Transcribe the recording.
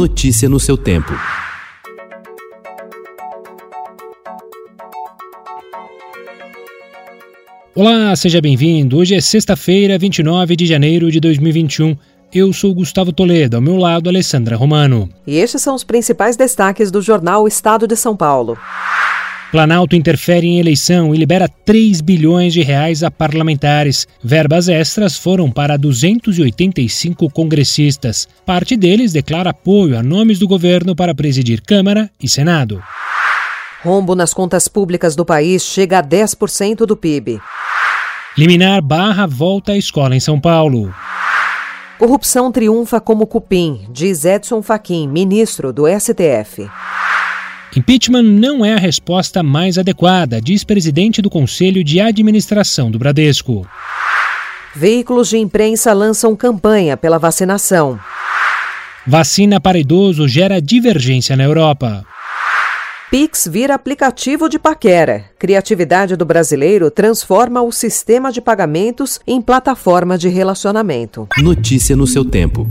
Notícia no seu tempo. Olá, seja bem-vindo. Hoje é sexta-feira, 29 de janeiro de 2021. Eu sou Gustavo Toledo, ao meu lado, Alessandra Romano. E estes são os principais destaques do jornal Estado de São Paulo. Planalto interfere em eleição e libera 3 bilhões de reais a parlamentares. Verbas extras foram para 285 congressistas. Parte deles declara apoio a nomes do governo para presidir Câmara e Senado. Rombo nas contas públicas do país chega a 10% do PIB. Liminar barra volta à escola em São Paulo. Corrupção triunfa como cupim, diz Edson Fachin, ministro do STF. Impeachment não é a resposta mais adequada, diz presidente do Conselho de Administração do Bradesco. Veículos de imprensa lançam campanha pela vacinação. Vacina para idoso gera divergência na Europa. Pix vira aplicativo de paquera. Criatividade do brasileiro transforma o sistema de pagamentos em plataforma de relacionamento. Notícia no seu tempo.